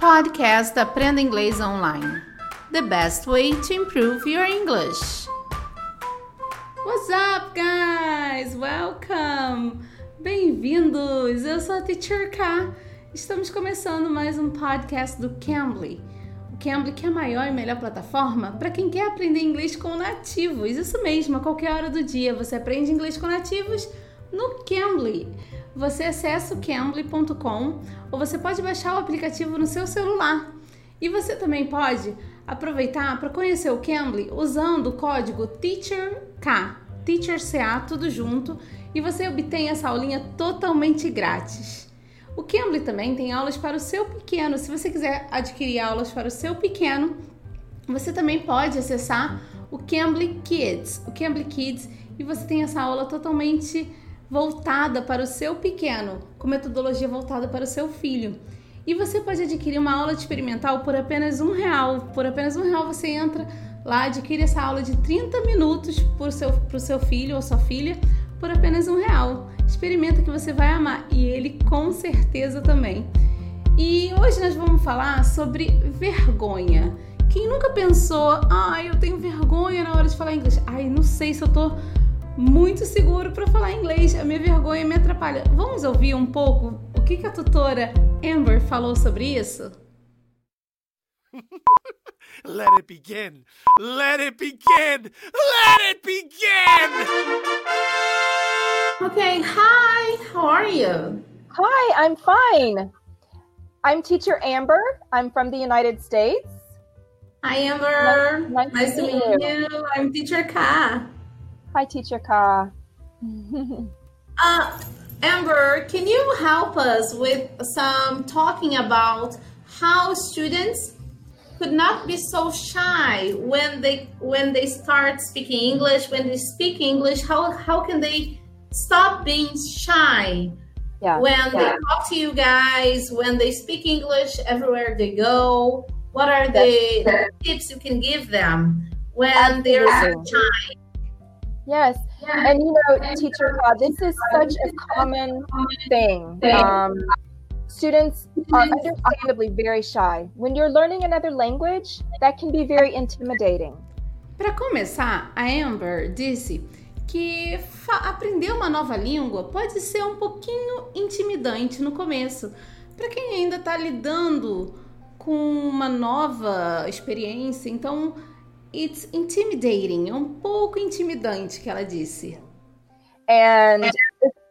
Podcast Aprenda Inglês Online. The best way to improve your English. What's up, guys? Welcome! Bem-vindos! Eu sou a Teacher K. Estamos começando mais um podcast do Cambly. O Cambly que é a maior e melhor plataforma para quem quer aprender inglês com nativos. Isso mesmo, a qualquer hora do dia você aprende inglês com nativos no Cambly você acessa o cambly.com ou você pode baixar o aplicativo no seu celular. E você também pode aproveitar para conhecer o Cambly usando o código TEACHERK, TEACHERCA, tudo junto, e você obtém essa aulinha totalmente grátis. O Cambly também tem aulas para o seu pequeno. Se você quiser adquirir aulas para o seu pequeno, você também pode acessar o Cambly Kids, o Cambly Kids, e você tem essa aula totalmente voltada para o seu pequeno, com metodologia voltada para o seu filho. E você pode adquirir uma aula experimental por apenas um real. Por apenas um real você entra lá, adquire essa aula de 30 minutos para o seu, seu filho ou sua filha por apenas um real. Experimenta que você vai amar e ele com certeza também. E hoje nós vamos falar sobre vergonha. Quem nunca pensou, ai, eu tenho vergonha na hora de falar inglês? Ai, não sei se eu tô muito seguro para falar inglês. A minha vergonha me atrapalha. Vamos ouvir um pouco o que, que a tutora Amber falou sobre isso? Let it begin. Let it begin. Let it begin. Okay, hi. How are you? Hi, I'm fine. I'm teacher Amber. I'm from the United States. Hi, Amber. Nice, nice to meet you. you. I'm teacher Ka. Hi, Teacher Ka. uh, Amber, can you help us with some talking about how students could not be so shy when they when they start speaking English, when they speak English, how how can they stop being shy yeah, when yeah. they talk to you guys, when they speak English everywhere they go? What are the tips you can give them when they're shy? Yes. And you know, teacher God, this is such a common thing. Um, students are understandably very shy. When you're learning another language, that can be very intimidating. Para começar, a Amber disse que aprender uma nova língua pode ser um pouquinho intimidante no começo. Para quem ainda está lidando com uma nova experiência, então It's intimidating. É um pouco intimidante que ela disse. And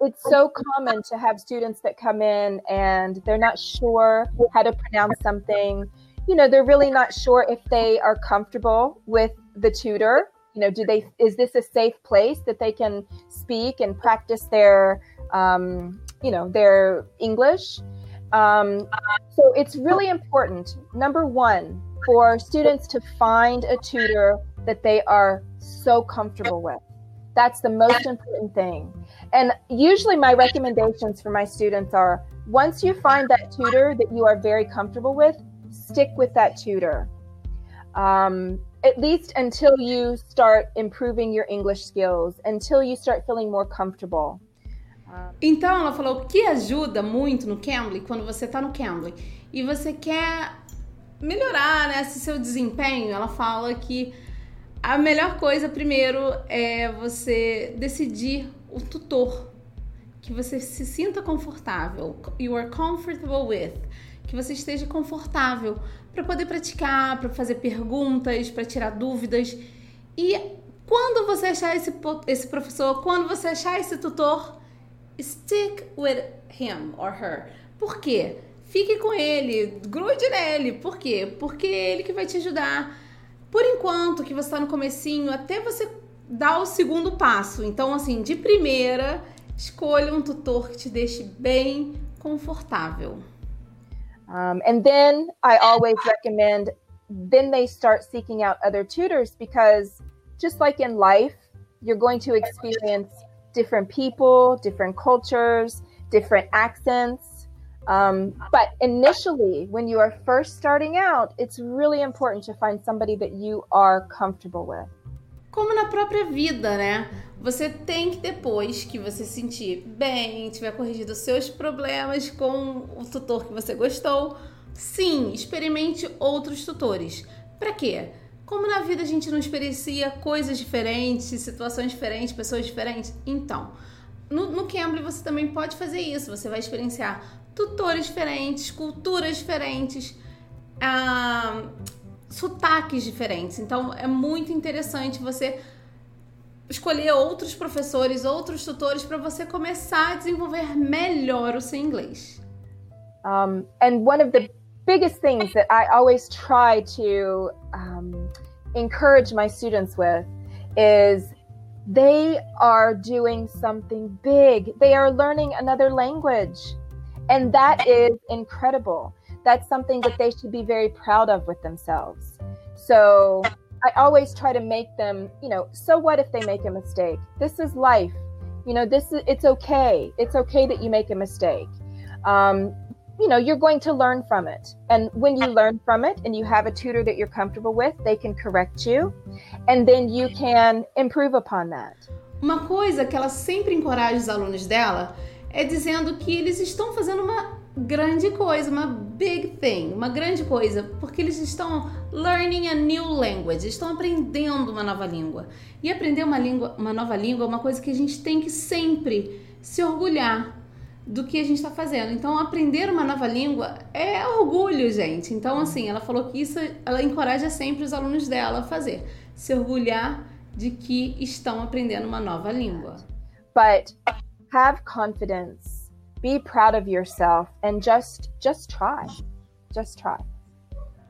it's so common to have students that come in and they're not sure how to pronounce something. You know, they're really not sure if they are comfortable with the tutor. You know, do they is this a safe place that they can speak and practice their um, you know, their English? Um, so it's really important. Number one, for students to find a tutor that they are so comfortable with. That's the most important thing. And usually, my recommendations for my students are once you find that tutor that you are very comfortable with, stick with that tutor. Um, at least until you start improving your English skills, until you start feeling more comfortable. Então, ela falou que ajuda muito no Cambly, quando você está no Cambly e você quer melhorar né, seu desempenho, ela fala que a melhor coisa primeiro é você decidir o tutor que você se sinta confortável, you are comfortable with, que você esteja confortável para poder praticar, para fazer perguntas, para tirar dúvidas. E quando você achar esse, esse professor, quando você achar esse tutor, stick with him or her. Por quê? Fique com ele, grude nele. Por quê? Porque é ele que vai te ajudar. Por enquanto que você está no comecinho, até você dar o segundo passo. Então, assim, de primeira, escolha um tutor que te deixe bem confortável. Um, and then I always recommend then they start seeking out other tutors because just like in life, you're going to experience different people, different cultures, different accents. Um, but initially, when you are first starting out, it's really important to find somebody that you are comfortable with. Como na própria vida, né? Você tem que depois que você se sentir bem, tiver corrigido seus problemas com o tutor que você gostou, Sim, experimente outros tutores. Para quê? Como na vida a gente não experiencia coisas diferentes, situações diferentes, pessoas diferentes, então, no, no Cambly você também pode fazer isso. Você vai experienciar tutores diferentes, culturas diferentes, ah, sotaques diferentes. Então, é muito interessante você escolher outros professores, outros tutores para você começar a desenvolver melhor o seu inglês. Um, and one of the biggest things that I always try to um, encourage my students with is they are doing something big. They are learning another language. And that is incredible. That's something that they should be very proud of with themselves. So I always try to make them, you know, so what if they make a mistake? This is life. You know, this is it's okay. It's okay that you make a mistake. Um, you know, you're going to learn from it. And when you learn from it and you have a tutor that you're comfortable with, they can correct you and then you can improve upon that. Uma coisa que ela sempre encoraja os alunos dela é dizendo que eles estão fazendo uma grande coisa, uma big thing, uma grande coisa, porque eles estão learning a new language, estão aprendendo uma nova língua. E aprender uma língua, uma nova língua é uma coisa que a gente tem que sempre se orgulhar, do que a gente está fazendo. Então, aprender uma nova língua é orgulho, gente. Então, assim, ela falou que isso ela encoraja sempre os alunos dela a fazer, se orgulhar de que estão aprendendo uma nova língua. But have confidence. Be proud of yourself and just just try. Just try.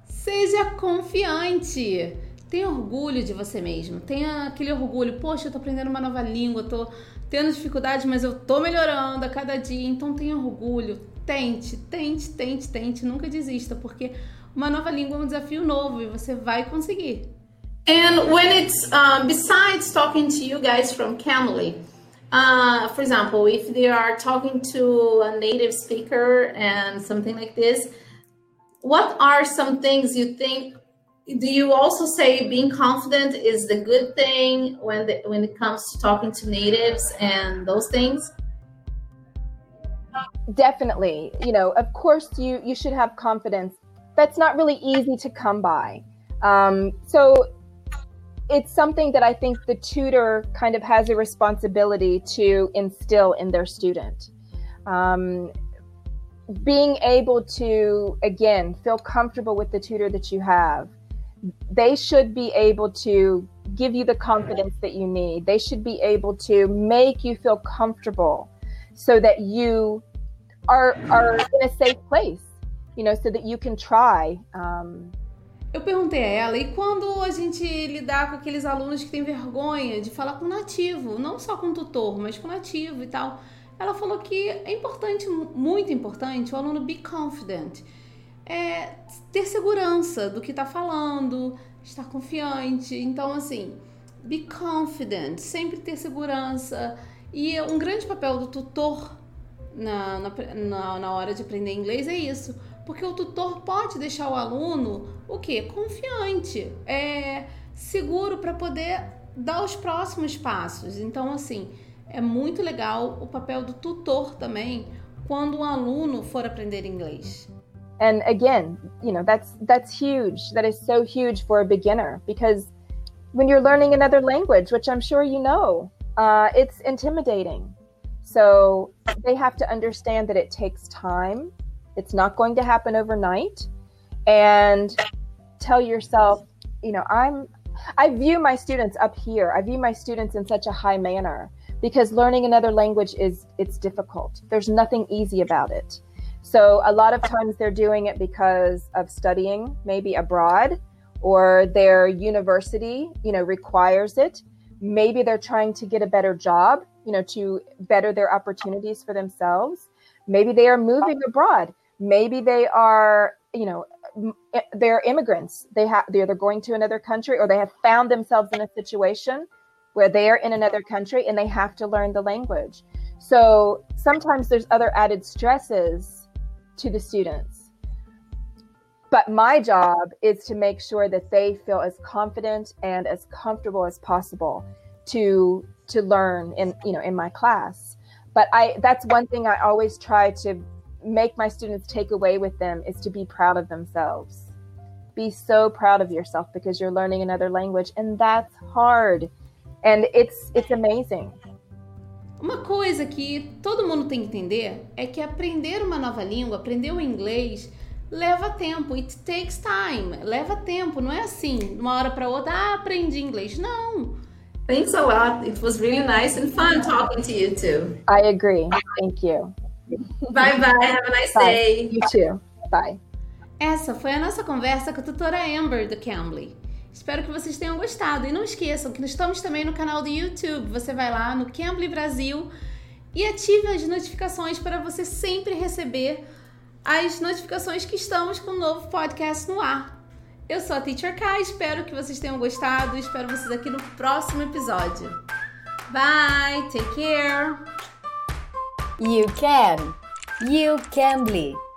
Seja confiante. Tenha orgulho de você mesmo. Tenha aquele orgulho. Poxa, eu tô aprendendo uma nova língua, tô tendo dificuldade, mas eu tô melhorando a cada dia, então tenha orgulho, tente, tente, tente, tente, nunca desista, porque uma nova língua é um desafio novo e você vai conseguir. And when it's besides talking to you guys from Camly, uh, for example, if they are talking to a native speaker and something like this, what are some things you think do you also say being confident is the good thing when the, when it comes to talking to natives and those things? Definitely. You know of course you you should have confidence. That's not really easy to come by. Um, so it's something that i think the tutor kind of has a responsibility to instill in their student. Um, being able to again feel comfortable with the tutor that you have they should be able to give you the confidence that you need. They should be able to make you feel comfortable so that you are are in a safe place, you know, so that you can try. Um, eu perguntei a ela, e quando a gente lidar com aqueles alunos que têm vergonha de falar com nativo, não só com tutor, mas com nativo e tal, ela falou que é importante, muito importante, o aluno be confident é ter segurança do que está falando, estar confiante. Então, assim, be confident, sempre ter segurança. E um grande papel do tutor na, na, na hora de aprender inglês é isso. Porque o tutor pode deixar o aluno o quê? Confiante, é seguro para poder dar os próximos passos. Então, assim, é muito legal o papel do tutor também quando o aluno for aprender inglês. And again you know that's that's huge. That is so huge for a beginner because when you're learning another language which i'm sure you know uh, it's intimidating. So they have to understand that it takes time. It's not going to happen overnight. And tell yourself you know i'm i view my students up here. I view my students in such a high manner because learning another language is it's difficult. There's nothing easy about it so a lot of times they're doing it because of studying maybe abroad or their university, you know, requires it. Maybe they're trying to get a better job, you know, to better their opportunities for themselves. Maybe they are moving abroad. Maybe they are, you know, they're immigrants. They have they're, they're going to another country or they have found themselves in a situation where they are in another country and they have to learn the language. So sometimes there's other added stresses to the students. But my job is to make sure that they feel as confident and as comfortable as possible to to learn in you know in my class. But I that's one thing I always try to make my students take away with them is to be proud of themselves. Be so proud of yourself because you're learning another language and that's hard. And it's it's amazing. Uma coisa que todo mundo tem que entender é que aprender uma nova língua, aprender o inglês, leva tempo. It takes time. Leva tempo. Não é assim, uma hora para outra, ah, aprendi inglês. Não. Thanks a lot. It was really nice and fun talking to you too. I agree. Thank you. Bye bye. Have a nice Bye. day. You too. Bye. Essa foi a nossa conversa com a tutora Amber do Cambly. Espero que vocês tenham gostado. E não esqueçam que nós estamos também no canal do YouTube. Você vai lá no Cambly Brasil e ative as notificações para você sempre receber as notificações que estamos com um novo podcast no ar. Eu sou a Teacher Kai, espero que vocês tenham gostado. Espero vocês aqui no próximo episódio. Bye, take care. You can. You can.